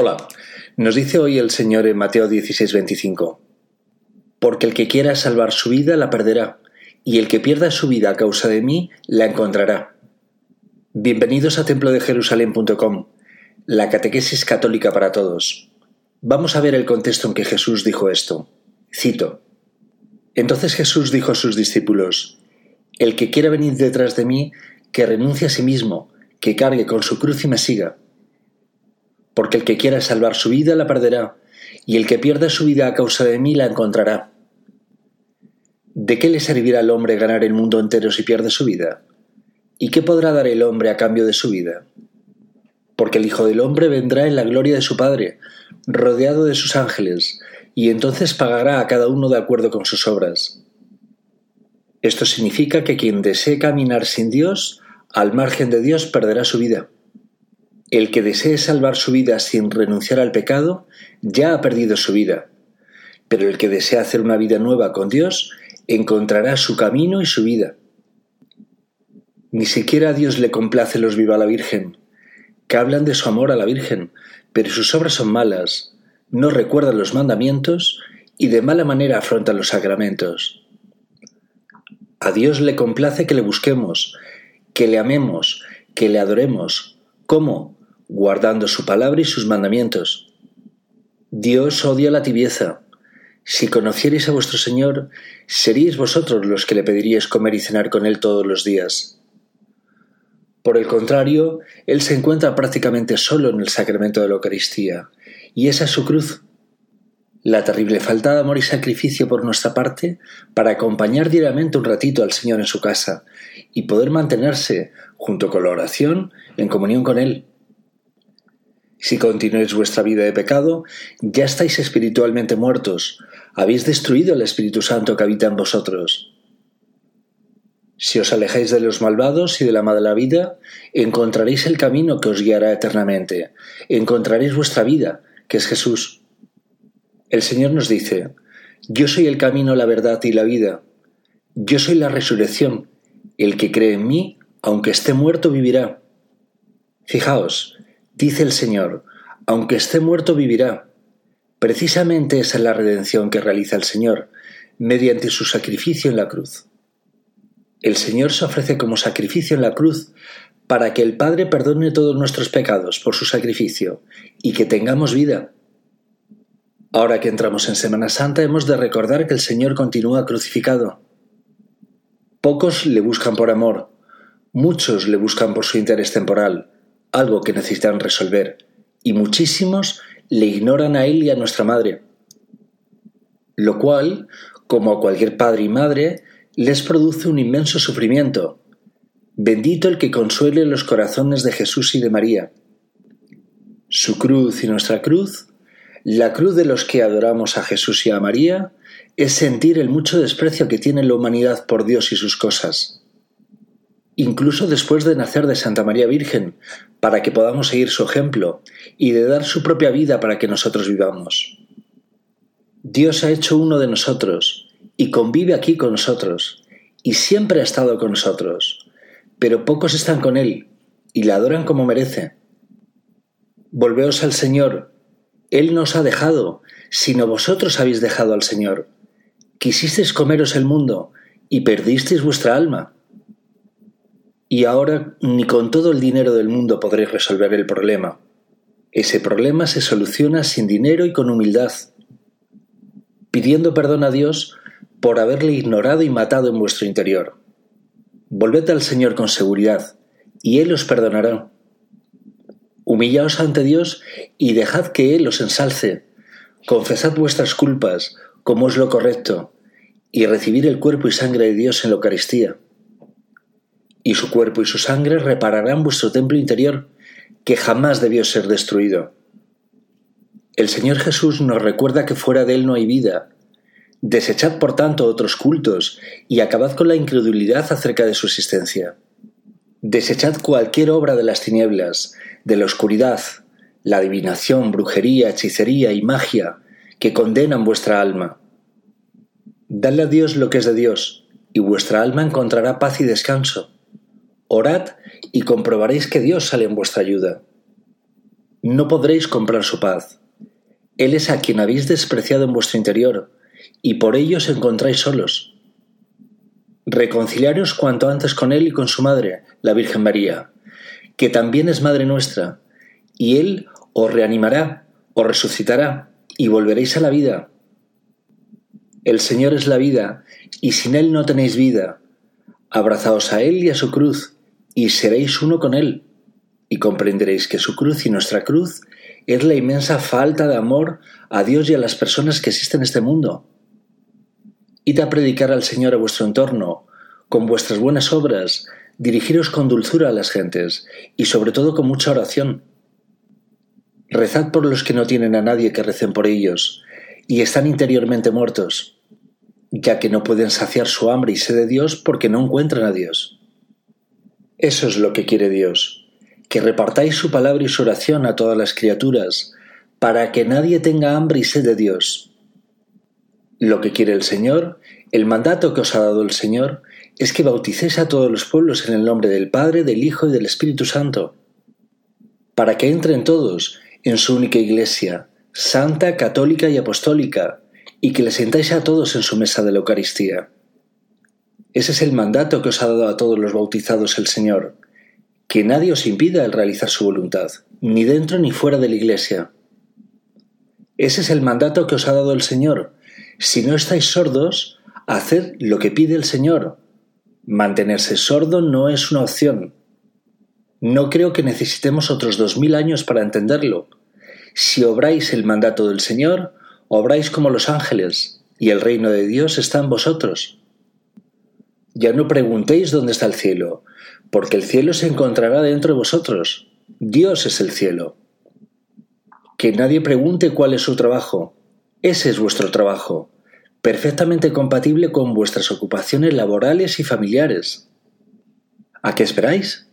Hola, nos dice hoy el Señor en Mateo 16:25, porque el que quiera salvar su vida la perderá, y el que pierda su vida a causa de mí la encontrará. Bienvenidos a templo de Jerusalén.com, la catequesis católica para todos. Vamos a ver el contexto en que Jesús dijo esto. Cito. Entonces Jesús dijo a sus discípulos, El que quiera venir detrás de mí, que renuncie a sí mismo, que cargue con su cruz y me siga porque el que quiera salvar su vida la perderá, y el que pierda su vida a causa de mí la encontrará. ¿De qué le servirá al hombre ganar el mundo entero si pierde su vida? ¿Y qué podrá dar el hombre a cambio de su vida? Porque el Hijo del Hombre vendrá en la gloria de su Padre, rodeado de sus ángeles, y entonces pagará a cada uno de acuerdo con sus obras. Esto significa que quien desee caminar sin Dios, al margen de Dios, perderá su vida. El que desee salvar su vida sin renunciar al pecado, ya ha perdido su vida. Pero el que desea hacer una vida nueva con Dios, encontrará su camino y su vida. Ni siquiera a Dios le complace los viva la Virgen, que hablan de su amor a la Virgen, pero sus obras son malas, no recuerdan los mandamientos y de mala manera afrontan los sacramentos. A Dios le complace que le busquemos, que le amemos, que le adoremos. ¿Cómo? Guardando su palabra y sus mandamientos. Dios odia la tibieza. Si conocierais a vuestro Señor, seríais vosotros los que le pediríais comer y cenar con Él todos los días. Por el contrario, Él se encuentra prácticamente solo en el sacramento de la Eucaristía, y esa es su cruz. La terrible falta de amor y sacrificio por nuestra parte para acompañar diariamente un ratito al Señor en su casa y poder mantenerse, junto con la oración, en comunión con Él. Si continuáis vuestra vida de pecado, ya estáis espiritualmente muertos, habéis destruido el Espíritu Santo que habita en vosotros. Si os alejáis de los malvados y de la mala vida, encontraréis el camino que os guiará eternamente, encontraréis vuestra vida, que es Jesús. El Señor nos dice, Yo soy el camino, la verdad y la vida. Yo soy la resurrección. El que cree en mí, aunque esté muerto, vivirá. Fijaos, Dice el Señor, aunque esté muerto vivirá. Precisamente esa es la redención que realiza el Señor, mediante su sacrificio en la cruz. El Señor se ofrece como sacrificio en la cruz para que el Padre perdone todos nuestros pecados por su sacrificio y que tengamos vida. Ahora que entramos en Semana Santa hemos de recordar que el Señor continúa crucificado. Pocos le buscan por amor, muchos le buscan por su interés temporal, algo que necesitan resolver, y muchísimos le ignoran a él y a nuestra madre. Lo cual, como a cualquier padre y madre, les produce un inmenso sufrimiento. Bendito el que consuele los corazones de Jesús y de María. Su cruz y nuestra cruz, la cruz de los que adoramos a Jesús y a María, es sentir el mucho desprecio que tiene la humanidad por Dios y sus cosas incluso después de nacer de Santa María Virgen, para que podamos seguir su ejemplo y de dar su propia vida para que nosotros vivamos. Dios ha hecho uno de nosotros y convive aquí con nosotros y siempre ha estado con nosotros, pero pocos están con Él y le adoran como merece. Volveos al Señor, Él nos ha dejado, sino vosotros habéis dejado al Señor. Quisisteis comeros el mundo y perdisteis vuestra alma y ahora ni con todo el dinero del mundo podréis resolver el problema. Ese problema se soluciona sin dinero y con humildad, pidiendo perdón a Dios por haberle ignorado y matado en vuestro interior. Volved al Señor con seguridad, y Él os perdonará. Humillaos ante Dios y dejad que Él os ensalce. Confesad vuestras culpas, como es lo correcto, y recibir el cuerpo y sangre de Dios en la Eucaristía y su cuerpo y su sangre repararán vuestro templo interior, que jamás debió ser destruido. El Señor Jesús nos recuerda que fuera de Él no hay vida. Desechad, por tanto, otros cultos y acabad con la incredulidad acerca de su existencia. Desechad cualquier obra de las tinieblas, de la oscuridad, la adivinación, brujería, hechicería y magia que condenan vuestra alma. Dadle a Dios lo que es de Dios, y vuestra alma encontrará paz y descanso. Orad y comprobaréis que Dios sale en vuestra ayuda. no podréis comprar su paz. Él es a quien habéis despreciado en vuestro interior, y por ello os encontráis solos. Reconciliaros cuanto antes con Él y con su Madre, la Virgen María, que también es Madre nuestra, y Él os reanimará, os resucitará, y volveréis a la vida. El Señor es la vida, y sin Él no tenéis vida. Abrazaos a Él y a su cruz, y seréis uno con Él, y comprenderéis que su cruz y nuestra cruz es la inmensa falta de amor a Dios y a las personas que existen en este mundo. Id a predicar al Señor a vuestro entorno, con vuestras buenas obras, dirigiros con dulzura a las gentes, y sobre todo con mucha oración. Rezad por los que no tienen a nadie que recen por ellos, y están interiormente muertos, ya que no pueden saciar su hambre y sed de Dios porque no encuentran a Dios. Eso es lo que quiere Dios, que repartáis su palabra y su oración a todas las criaturas, para que nadie tenga hambre y sed de Dios. Lo que quiere el Señor, el mandato que os ha dado el Señor, es que bauticéis a todos los pueblos en el nombre del Padre, del Hijo y del Espíritu Santo, para que entren todos en su única Iglesia, santa, católica y apostólica, y que le sentáis a todos en su mesa de la Eucaristía. Ese es el mandato que os ha dado a todos los bautizados el Señor, que nadie os impida el realizar su voluntad, ni dentro ni fuera de la Iglesia. Ese es el mandato que os ha dado el Señor. Si no estáis sordos, haced lo que pide el Señor. Mantenerse sordo no es una opción. No creo que necesitemos otros dos mil años para entenderlo. Si obráis el mandato del Señor, obráis como los ángeles, y el reino de Dios está en vosotros. Ya no preguntéis dónde está el cielo, porque el cielo se encontrará dentro de vosotros. Dios es el cielo. Que nadie pregunte cuál es su trabajo. Ese es vuestro trabajo, perfectamente compatible con vuestras ocupaciones laborales y familiares. ¿A qué esperáis?